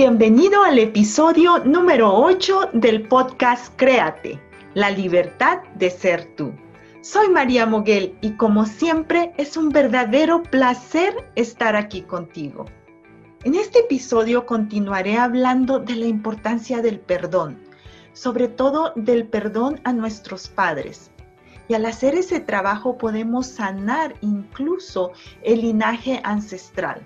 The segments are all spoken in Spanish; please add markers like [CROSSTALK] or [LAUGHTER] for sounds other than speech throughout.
Bienvenido al episodio número 8 del podcast Créate, la libertad de ser tú. Soy María Moguel y como siempre es un verdadero placer estar aquí contigo. En este episodio continuaré hablando de la importancia del perdón, sobre todo del perdón a nuestros padres. Y al hacer ese trabajo podemos sanar incluso el linaje ancestral.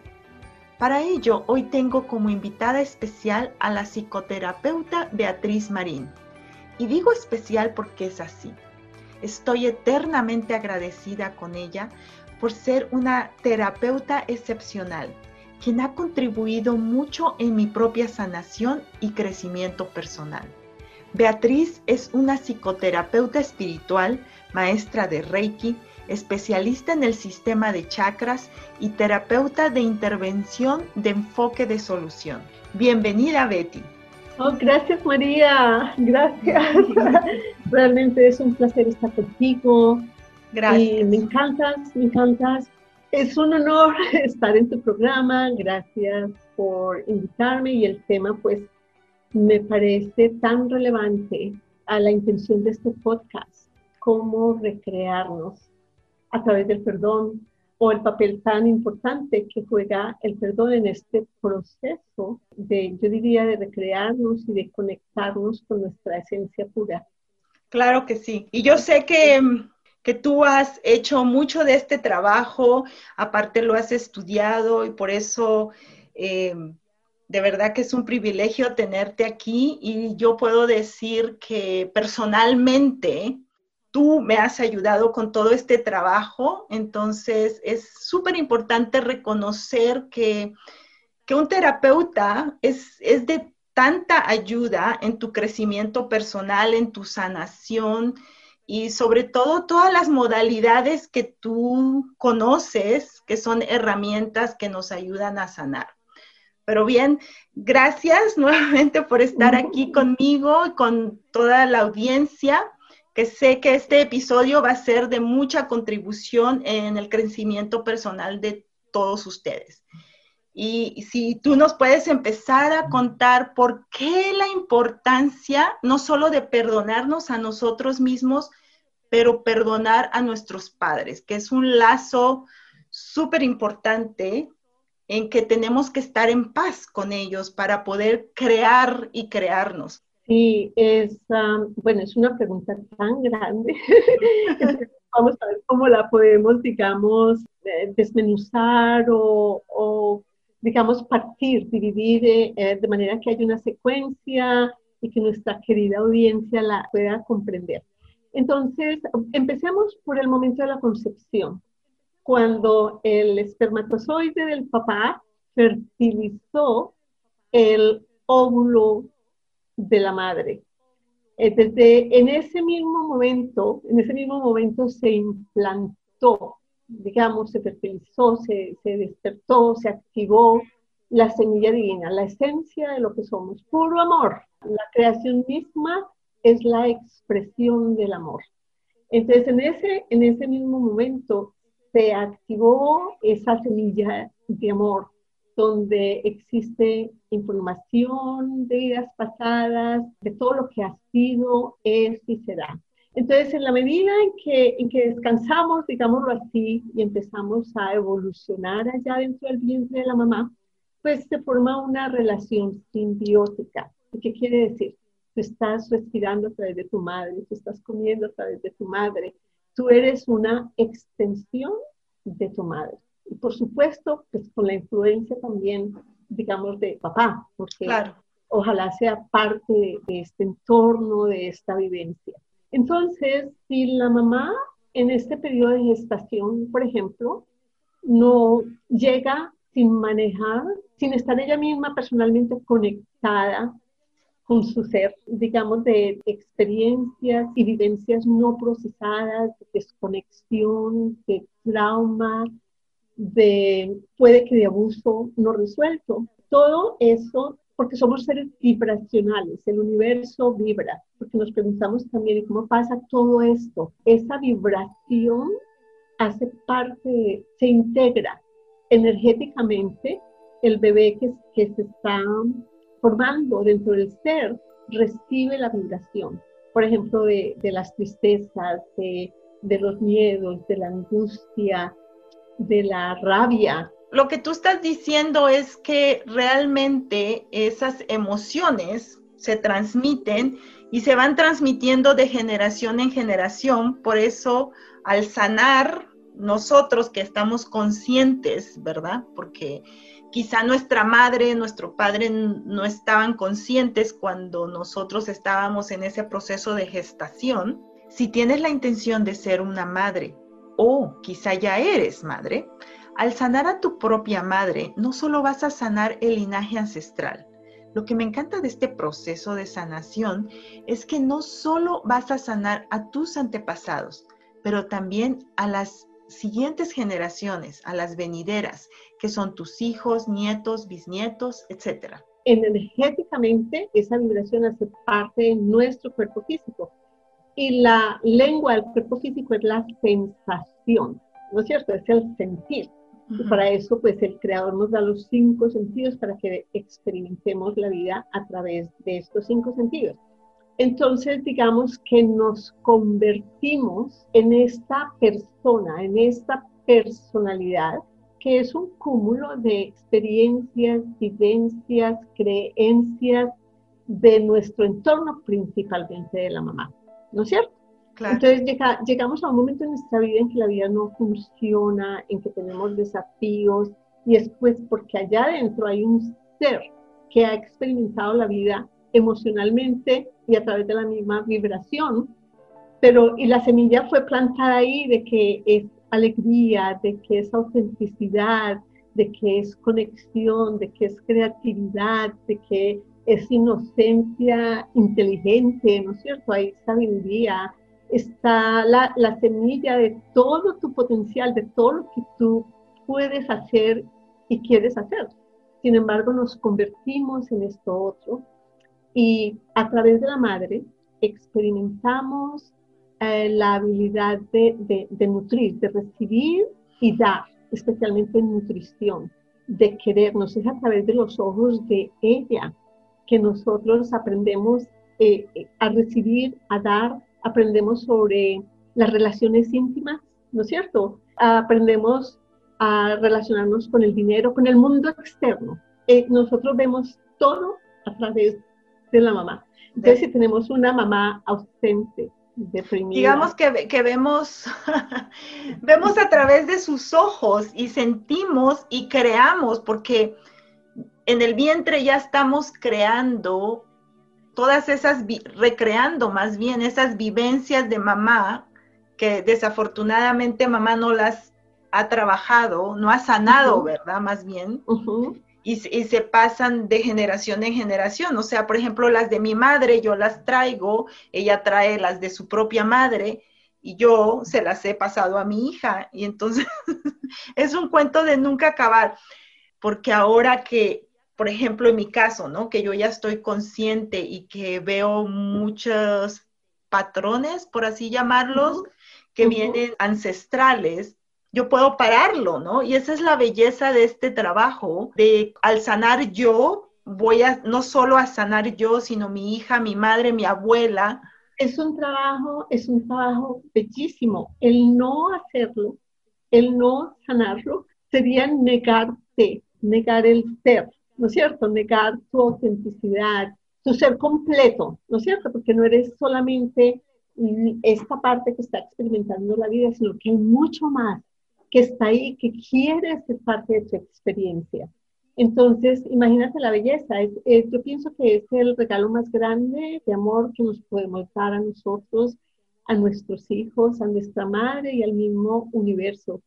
Para ello, hoy tengo como invitada especial a la psicoterapeuta Beatriz Marín. Y digo especial porque es así. Estoy eternamente agradecida con ella por ser una terapeuta excepcional, quien ha contribuido mucho en mi propia sanación y crecimiento personal. Beatriz es una psicoterapeuta espiritual, maestra de Reiki, especialista en el sistema de chakras y terapeuta de intervención de enfoque de solución. Bienvenida, Betty. Oh, gracias, María. Gracias. [LAUGHS] Realmente es un placer estar contigo. Gracias. me encantas, me encantas. Es un honor [LAUGHS] estar en tu programa. Gracias por invitarme y el tema, pues, me parece tan relevante a la intención de este podcast, cómo recrearnos a través del perdón o el papel tan importante que juega el perdón en este proceso de, yo diría, de recrearnos y de conectarnos con nuestra esencia pura. Claro que sí. Y yo sé que, que tú has hecho mucho de este trabajo, aparte lo has estudiado y por eso... Eh, de verdad que es un privilegio tenerte aquí y yo puedo decir que personalmente tú me has ayudado con todo este trabajo, entonces es súper importante reconocer que, un terapeuta es, es de tanta ayuda en tu crecimiento personal, en tu sanación y sobre todo todas las modalidades que tú conoces, que son herramientas que nos ayudan a sanar. Pero bien, gracias nuevamente por estar aquí conmigo y con toda la audiencia que sé que este episodio va a ser de mucha contribución en el crecimiento personal de todos ustedes. Y si tú nos puedes empezar a contar por qué la importancia no solo de perdonarnos a nosotros mismos, pero perdonar a nuestros padres, que es un lazo súper importante en que tenemos que estar en paz con ellos para poder crear y crearnos. Sí, es, bueno, es una pregunta tan grande. [LAUGHS] Vamos a ver cómo la podemos, digamos, desmenuzar o, digamos, partir, dividir eh, eh, de manera que haya una secuencia y que nuestra querida audiencia la pueda comprender. Entonces, empecemos por el momento de la concepción, cuando el espermatozoide del papá fertilizó el óvulo de la madre. Eh, desde en ese mismo momento, en ese mismo momento se implantó, digamos, se fertilizó, se, se despertó, se activó la semilla divina, la esencia de lo que somos, puro amor. La creación misma es la expresión del amor. Entonces, en ese, en ese mismo momento se activó esa semilla de amor, donde existe información de vidas pasadas, de todo lo que ha sido, es y será. Entonces, en la medida en que, en que descansamos, digámoslo así, y empezamos a evolucionar allá dentro del vientre de la mamá, pues se forma una relación simbiótica. ¿Qué quiere decir? Tú estás respirando a través de tu madre, tú estás comiendo a través de tu madre, tú eres una extensión de tu madre. Y por supuesto, pues con la influencia también, digamos, de papá, porque ojalá sea parte de este entorno, de esta vivencia. Entonces, si la mamá en este periodo de gestación, por ejemplo, no llega sin manejar, sin estar ella misma personalmente conectada con su ser, digamos, de experiencias y vivencias no procesadas, de desconexión, de trauma, de puede que de abuso no resuelto. Todo eso porque somos seres vibracionales, el universo vibra, porque nos preguntamos también cómo pasa todo esto. Esa vibración hace parte, se integra energéticamente, el bebé que, que se está formando dentro del ser recibe la vibración, por ejemplo, de, de las tristezas, de, de los miedos, de la angustia, de la rabia, lo que tú estás diciendo es que realmente esas emociones se transmiten y se van transmitiendo de generación en generación. Por eso, al sanar, nosotros que estamos conscientes, ¿verdad? Porque quizá nuestra madre, nuestro padre no estaban conscientes cuando nosotros estábamos en ese proceso de gestación. Si tienes la intención de ser una madre o quizá ya eres madre, al sanar a tu propia madre, no solo vas a sanar el linaje ancestral. Lo que me encanta de este proceso de sanación es que no solo vas a sanar a tus antepasados, pero también a las siguientes generaciones, a las venideras, que son tus hijos, nietos, bisnietos, etc. Energéticamente, esa vibración hace parte de nuestro cuerpo físico. Y la lengua del cuerpo físico es la sensación, ¿no es cierto? Es el sentir. Y para eso, pues el creador nos da los cinco sentidos para que experimentemos la vida a través de estos cinco sentidos. Entonces, digamos que nos convertimos en esta persona, en esta personalidad, que es un cúmulo de experiencias, vivencias, creencias de nuestro entorno, principalmente de la mamá. ¿No es cierto? Entonces llegamos a un momento en nuestra vida en que la vida no funciona, en que tenemos desafíos, y es pues porque allá adentro hay un ser que ha experimentado la vida emocionalmente y a través de la misma vibración, pero y la semilla fue plantada ahí de que es alegría, de que es autenticidad, de que es conexión, de que es creatividad, de que es inocencia inteligente, ¿no es cierto? Hay sabiduría, está la, la, semilla de todo tu potencial, de todo lo que tú puedes hacer y quieres hacer. Sin embargo, nos convertimos en esto otro y a través de la madre experimentamos eh, la habilidad de, de, de nutrir, de recibir y dar, especialmente en nutrición, de querernos. Es a través de los ojos de ella que nosotros aprendemos eh, eh, a recibir, a dar, aprendemos sobre las relaciones íntimas, ¿no es cierto? Aprendemos a relacionarnos con el dinero, con el mundo externo. Eh, nosotros vemos todo a través de la mamá. Entonces, si tenemos una mamá ausente, deprimida. Digamos que, que vemos, [LAUGHS] vemos a través de sus ojos y sentimos y creamos, porque en el vientre ya estamos creando todas esas, recreando más bien esas vivencias de mamá, que desafortunadamente mamá no las ha trabajado, no ha sanado, ¿verdad? Más bien. y, se pasan de generación en generación. O sea, por ejemplo, las de mi madre yo las traigo, ella trae las de su propia madre y yo se las he pasado a mi hija. Y entonces [LAUGHS] es un cuento de nunca acabar, porque ahora que, por ejemplo, en mi caso, ¿no? Que yo ya estoy consciente y que veo muchos patrones, por así llamarlos, que vienen ancestrales, yo puedo pararlo, ¿no? Y esa es la belleza de este trabajo, de al sanar yo, voy a no solo a sanar yo, sino mi hija, mi madre, mi abuela, Es un trabajo, es un trabajo bellísimo. El no hacerlo, el no sanarlo, sería negarte, negar el ser, ¿no es cierto? Negar tu autenticidad, tu ser completo, ¿no es cierto? Porque no eres solamente esta parte que está experimentando la vida, sino que hay mucho más que está ahí, que quiere ser parte de tu experiencia. Entonces, imagínate la belleza. yo pienso que es el regalo más grande de amor que nos podemos dar a nosotros, a nuestros hijos, a nuestra madre y al mismo universo.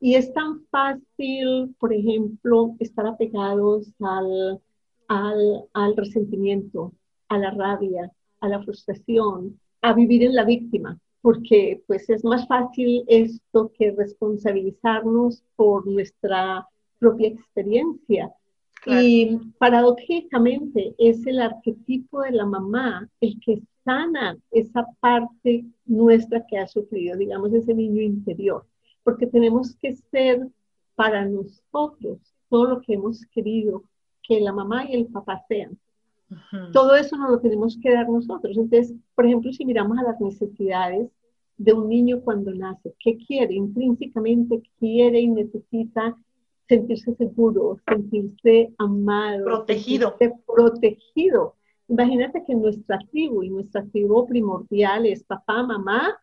Y es tan fácil, por ejemplo, estar apegados al, al, al resentimiento, a la rabia, a la frustración, a vivir en la víctima, porque pues es más fácil esto que responsabilizarnos por nuestra propia experiencia. Y paradójicamente es el arquetipo de la mamá el que sana esa parte nuestra que ha sufrido, digamos, ese niño interior, porque tenemos que ser para nosotros todo lo que hemos querido que la mamá y el papá sean. Todo eso no lo tenemos que dar nosotros. Entonces, por ejemplo, si miramos a las necesidades de un niño cuando nace, ¿qué quiere? Intrínsecamente quiere y necesita sentirse seguro, sentirse amado, protegido. protegido. Imagínate que nuestra tribu y nuestra tribu primordial es papá, mamá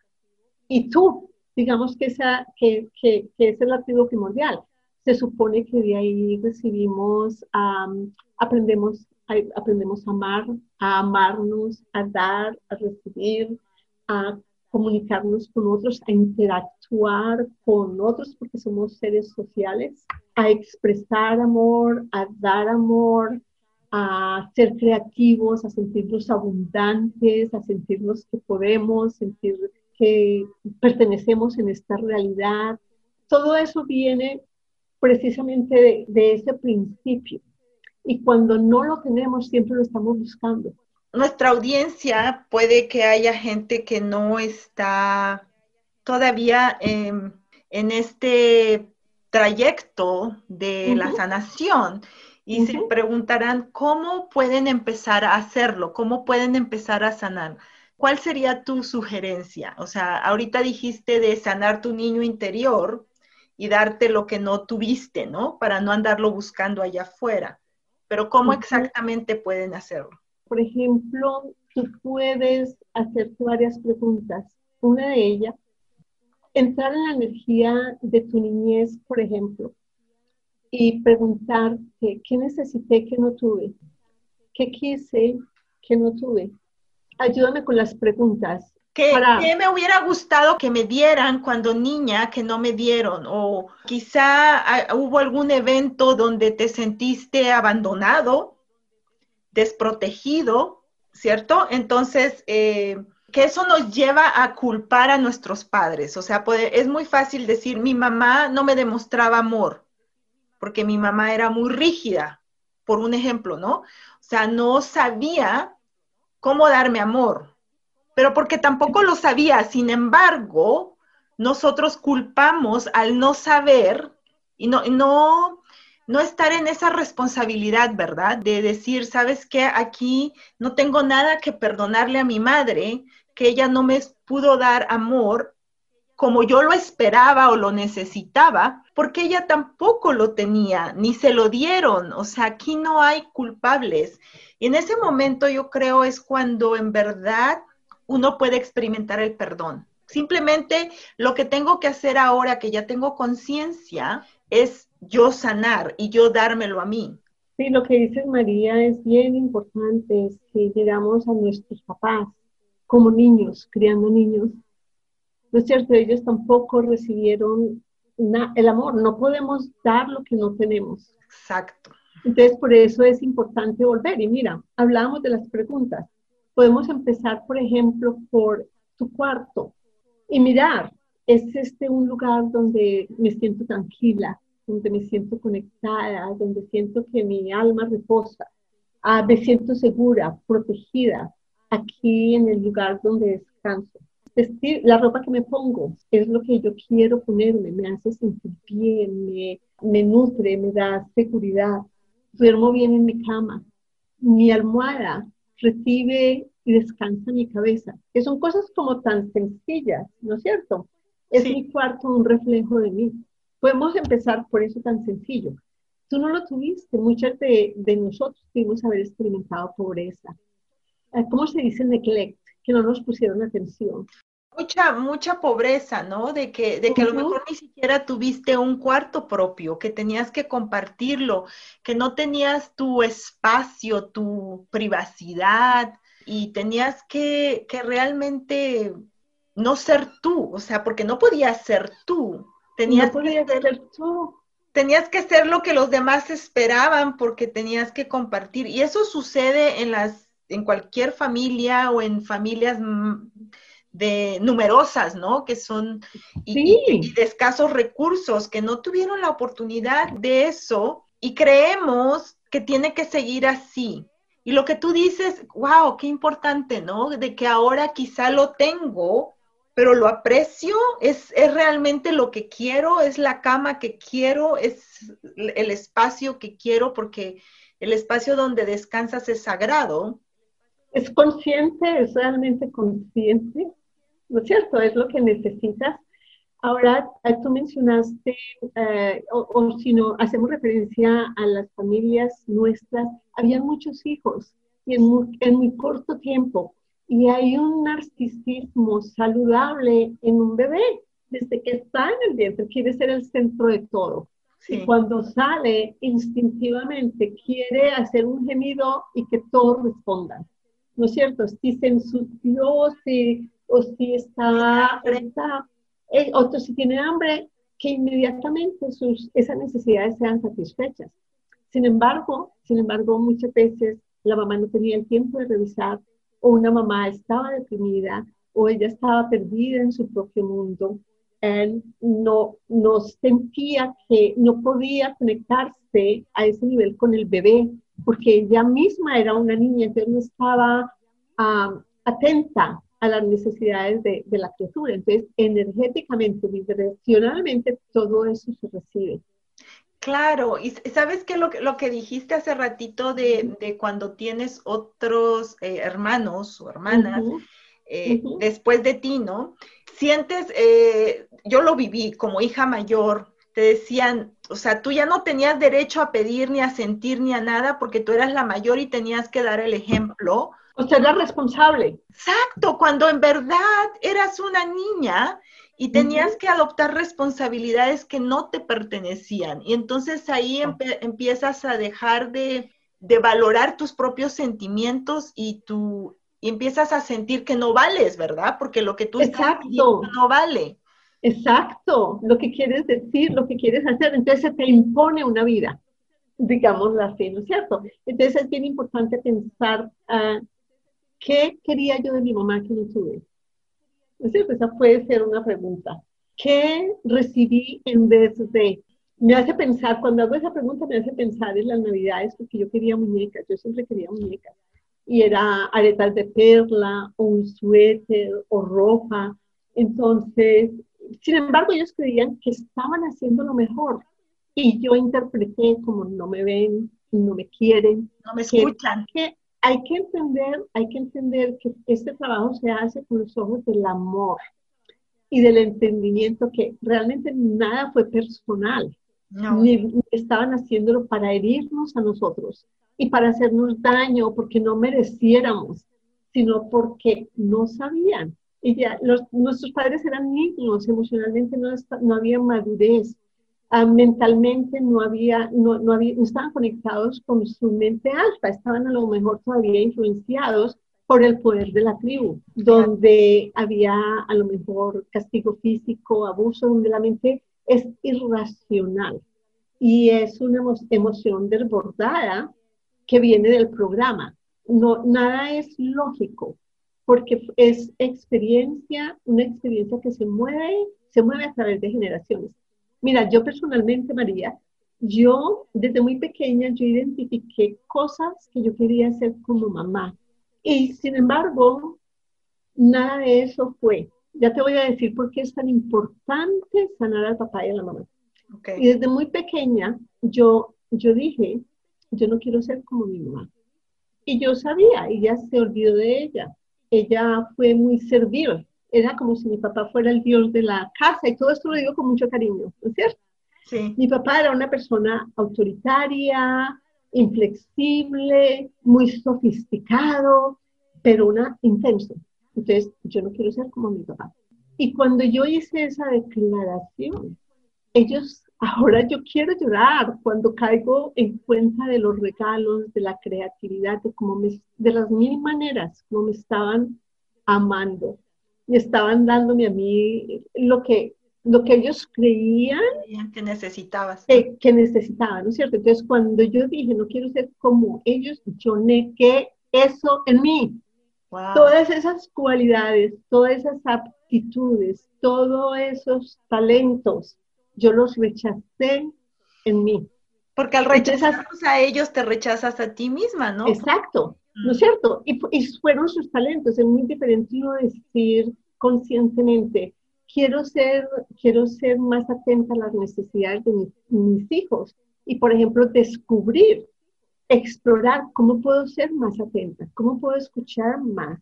y tú. Digamos que, esa, que, que, que esa es la tribu primordial. Se supone que de ahí recibimos, aprendemos, aprendemos a amar, a amarnos, a dar, a recibir, a comunicarnos con otros, a interactuar con otros porque somos seres sociales, a expresar amor, a dar amor, a ser creativos, a sentirnos abundantes, a sentirnos que podemos, sentir que pertenecemos en esta realidad. Todo eso viene precisamente de, de ese principio. Y cuando no lo tenemos, siempre lo estamos buscando nuestra audiencia puede que haya gente que no está todavía en este trayecto de la sanación y se preguntarán cómo pueden empezar a hacerlo, cómo pueden empezar a sanar. ¿Cuál sería tu sugerencia? O sea, ahorita dijiste de sanar tu niño interior y darte lo que no tuviste, ¿no? Para no andarlo buscando allá afuera. Pero ¿cómo exactamente pueden hacerlo? Por ejemplo, tú puedes hacerte varias preguntas. Una de ellas, entrar en la energía de tu niñez, por ejemplo, y preguntarte, ¿qué necesité que no tuve? ¿Qué quise que no tuve? Ayúdame con las preguntas. ¿Qué, ¿Qué, me hubiera gustado que me dieran cuando niña que no me dieron? O quizá ah, hubo algún evento donde te sentiste abandonado desprotegido, ¿cierto? Entonces, eh, que eso nos lleva a culpar a nuestros padres. O sea, puede, es muy fácil decir, mi mamá no me demostraba amor, porque mi mamá era muy rígida, por un ejemplo, ¿no? O sea, no sabía cómo darme amor, pero porque tampoco lo sabía. Sin embargo, nosotros culpamos al no saber y no, no no estar en esa responsabilidad, ¿verdad? De decir, ¿sabes qué? Aquí no tengo nada que perdonarle a mi madre, que ella no me pudo dar amor como yo lo esperaba o lo necesitaba, porque ella tampoco lo tenía, ni se lo dieron. O sea, aquí no hay culpables. Y en ese momento yo creo es cuando en verdad uno puede experimentar el perdón. Simplemente lo que tengo que hacer ahora que ya tengo conciencia es yo sanar y yo dármelo a mí. Sí, lo que dices María es bien importante, es que llegamos a nuestros papás como niños, criando niños. No es cierto, ellos tampoco recibieron el amor, no podemos dar lo que no tenemos. Exacto. Entonces, por eso es importante volver. Y mira, hablamos de las preguntas. Podemos empezar, por ejemplo, por tu cuarto y mirar, ¿es este un lugar donde me siento tranquila? donde me siento conectada, donde siento que mi alma reposa, ah, me siento segura, protegida, aquí en el lugar donde descanso. Vestir, la ropa que me pongo es lo que yo quiero ponerme, me hace sentir bien, me, me nutre, me da seguridad. Duermo bien en mi cama. Mi almohada recibe y descansa mi cabeza. Que son cosas como tan sencillas, ¿no es cierto? Es mi cuarto un reflejo de mí. Podemos empezar por eso tan sencillo. Tú no lo tuviste, muchas de, de nosotros pudimos haber experimentado pobreza. Eh, ¿Cómo se dice neglect? Que no nos pusieron atención mucha, mucha pobreza, ¿no? De que, de que a lo mejor ni siquiera tuviste un cuarto propio, que tenías que compartirlo, que no tenías tu espacio, tu privacidad y tenías que, que realmente no ser tú, o sea, porque no podías ser tú. Tenías que ser, tú. Tenías que ser lo que los demás esperaban porque tenías que compartir. Y eso sucede en las, en cualquier familia o en familias de numerosas, ¿no? Que son y, de escasos recursos, que no tuvieron la oportunidad de eso y creemos que tiene que seguir así. Y lo que tú dices, wow, qué importante, ¿no? De que ahora quizá lo tengo, pero lo aprecio, es, es realmente lo que quiero, es la cama que quiero, es el espacio que quiero, porque el espacio donde descansas es sagrado. Es consciente, es realmente consciente ¿no es cierto? Es lo que necesitas. Ahora, eh, tú mencionaste, eh, o, si no, hacemos referencia a las familias nuestras, había muchos hijos y en muy, corto tiempo. Y hay un narcisismo saludable en un bebé. Desde que está en el vientre, quiere ser el centro de todo. Y cuando sale, instintivamente quiere hacer un gemido y que todos respondan. ¿No es cierto? Si se ensució, si o si está, está eh, si tiene hambre, que inmediatamente sus, esas necesidades sean satisfechas. Sin embargo, sin embargo, muchas veces la mamá no tenía el tiempo de revisar o una mamá estaba deprimida o ella estaba perdida en su propio mundo. Él no, no sentía que no podía conectarse a ese nivel con el bebé porque ella misma era una niña, entonces no estaba ah, atenta a las necesidades de, la criatura. Entonces, energéticamente, vibracionalmente, todo eso se recibe. Claro, y sabes que lo, lo, que dijiste hace ratito de, cuando tienes otros eh, hermanos o hermanas eh, después de ti, ¿no? Sientes, eh, yo lo viví como hija mayor, te decían, o sea, tú ya no tenías derecho a pedir ni a sentir ni a nada porque tú eras la mayor y tenías que dar el ejemplo o sea, era responsable. Exacto, cuando en verdad eras una niña y tenías que adoptar responsabilidades que no te pertenecían. Y entonces ahí empiezas a dejar de, valorar tus propios sentimientos y, tú empiezas a sentir que no vales, ¿verdad? Porque lo que tú estás diciendo no vale. Exacto, lo que quieres decir, lo que quieres hacer, entonces se te impone una vida, digamos así, ¿no es cierto? Entonces es bien importante pensar uh, ¿Qué quería yo de mi mamá que no tuve? Esa puede ser una pregunta. ¿Qué recibí en vez de? Me hace pensar, cuando hago esa pregunta, me hace pensar en las navidades, porque yo quería muñecas, yo siempre quería muñecas. Y era aretas de perla, o un suéter, o ropa. Entonces, sin embargo, ellos creían que estaban haciendo lo mejor. Y yo interpreté como no me ven, no me quieren, no me escuchan. Que, hay que entender, hay que entender que este trabajo se hace con los ojos del amor y del entendimiento que realmente nada fue personal, ni, estaban haciéndolo para herirnos a nosotros y para hacernos daño porque no mereciéramos, sino porque no sabían. Y ya, nuestros padres eran niños, emocionalmente no, no había madurez, Ah, mentalmente no había, no, no, había, estaban conectados con su mente alta, estaban a lo mejor todavía influenciados por el poder de la tribu, donde había a lo mejor castigo físico, abuso, donde la mente es irracional y es una emoción desbordada que viene del programa. No, nada es lógico, porque es experiencia, una experiencia que se mueve, se mueve a través de generaciones. Mira, yo personalmente, María, yo desde muy pequeña yo identifiqué cosas que yo quería hacer como mamá. Y sin embargo, nada de eso fue. Ya te voy a decir por qué es tan importante sanar al papá y a la mamá. Y desde muy pequeña yo, yo dije, yo no quiero ser como mi mamá. Y yo sabía, y ya se olvidó de ella. ella fue muy servil. Era como si mi papá fuera el dios de la casa y todo esto lo digo con mucho cariño, ¿no es cierto? Sí. Mi papá era una persona autoritaria, inflexible, muy sofisticado, pero una intenso. Entonces, yo no quiero ser como mi papá. Y cuando yo hice esa declaración, ellos, ahora yo quiero llorar cuando caigo en cuenta de los regalos, de la creatividad, de, cómo me, de las mil maneras como me estaban amando, me estaban dándome a mí lo que, lo que ellos creían que necesitabas. Que, necesitaban, ¿no es cierto? Entonces, cuando yo dije, no quiero ser como ellos, yo negué eso en mí. Todas esas cualidades, todas esas aptitudes, todos esos talentos, yo los rechacé en mí. Porque al rechazarlos a ellos, te rechazas a ti misma, ¿no? Exacto, ¿no es cierto? Y, fueron sus talentos, es muy diferente no decir conscientemente, quiero ser, quiero ser más atenta a las necesidades de mis hijos y, por ejemplo, descubrir explorar cómo puedo ser más atenta, cómo puedo escuchar más,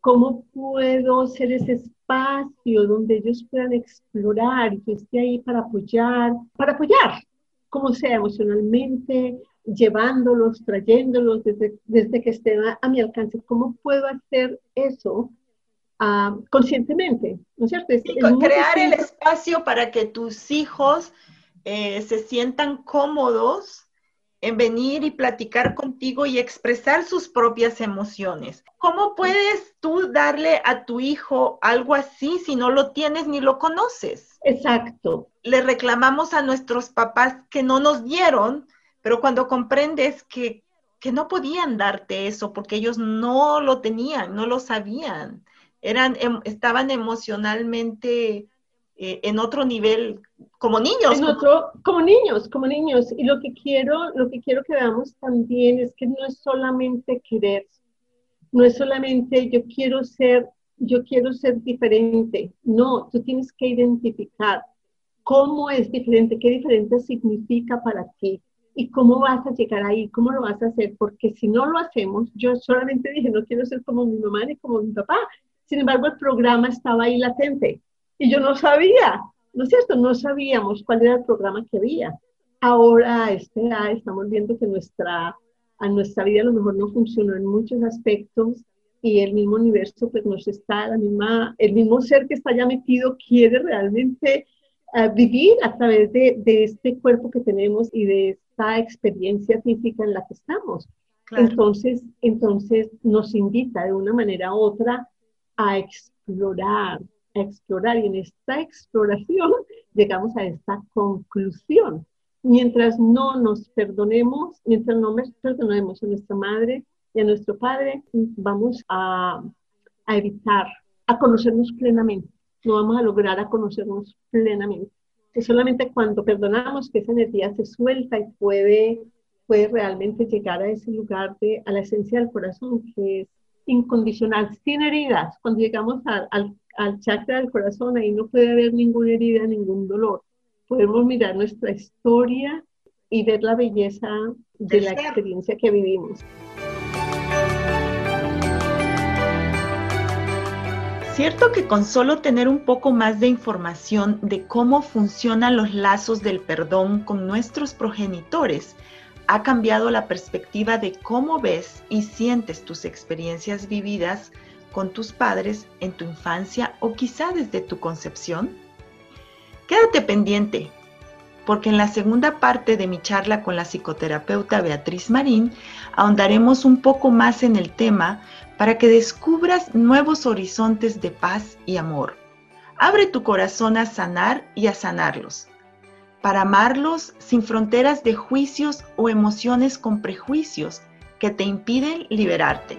cómo puedo ser ese espacio donde ellos puedan explorar y que esté ahí para apoyar, para apoyar, como sea emocionalmente, llevándolos, trayéndolos desde, desde que estén a, mi alcance. ¿Cómo puedo hacer eso ah, conscientemente? ¿No es cierto? crear el espacio para que tus hijos eh, se sientan cómodos en venir y platicar contigo y expresar sus propias emociones. ¿Cómo puedes tú darle a tu hijo algo así si no lo tienes ni lo conoces? Exacto. Le reclamamos a nuestros papás que no nos dieron, pero cuando comprendes que, que no podían darte eso porque ellos no lo tenían, no lo sabían, eran, em, estaban emocionalmente eh, en otro nivel, como niños. En otro, como niños, como niños. Y lo que quiero, lo que quiero que veamos también es que no es solamente querer, no es solamente yo quiero ser, yo quiero ser diferente. No, tú tienes que identificar cómo es diferente, qué diferente significa para ti y cómo vas a llegar ahí, cómo lo vas a hacer, porque si no lo hacemos, yo solamente dije, no quiero ser como mi mamá ni como mi papá. Sin embargo, el programa estaba ahí latente y yo no sabía, ¿no es cierto? No sabíamos cuál era el programa que había. Ahora este, estamos viendo que nuestra, a nuestra vida a lo mejor no funcionó en muchos aspectos y el mismo universo pues nos está, la misma, el mismo ser que está ya metido quiere realmente eh, vivir a través de, de, este cuerpo que tenemos y de esta experiencia física en la que estamos. Entonces, entonces nos invita de una manera u otra a explorar, explorar y en esta exploración [LAUGHS] llegamos a esta conclusión. Mientras no nos perdonemos, mientras no nos perdonemos a nuestra madre y a nuestro padre, vamos a, a evitar, a conocernos plenamente. No vamos a lograr a conocernos plenamente. Es solamente cuando perdonamos que esa energía se suelta y puede, puede realmente llegar a ese lugar, de, a la esencia del corazón, que es incondicional, sin heridas. Cuando llegamos al, al chakra del corazón, ahí no puede haber ninguna herida, ningún dolor. Podemos mirar nuestra historia y ver la belleza de la experiencia que vivimos. Cierto que con solo tener un poco más de información de cómo funcionan los lazos del perdón con nuestros progenitores, ha cambiado la perspectiva de cómo ves y sientes tus experiencias vividas con tus padres en tu infancia o quizá desde tu concepción? Quédate pendiente, porque en la segunda parte de mi charla con la psicoterapeuta Beatriz Marín ahondaremos un poco más en el tema para que descubras nuevos horizontes de paz y amor. Abre tu corazón a sanar y a sanarlos, para amarlos sin fronteras de juicios o emociones con prejuicios que te impiden liberarte.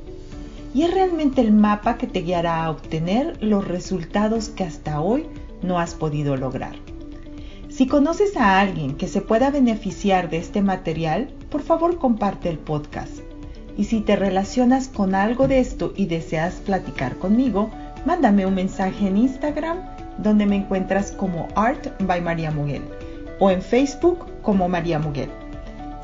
Y es realmente el mapa que te guiará a obtener los resultados que hasta hoy no has podido lograr. Si conoces a alguien que se pueda beneficiar de este material, por favor comparte el podcast. Y si te relacionas con algo de esto y deseas platicar conmigo, mándame un mensaje en Instagram donde me encuentras como Art by María Muguel o en Facebook como María Muguel.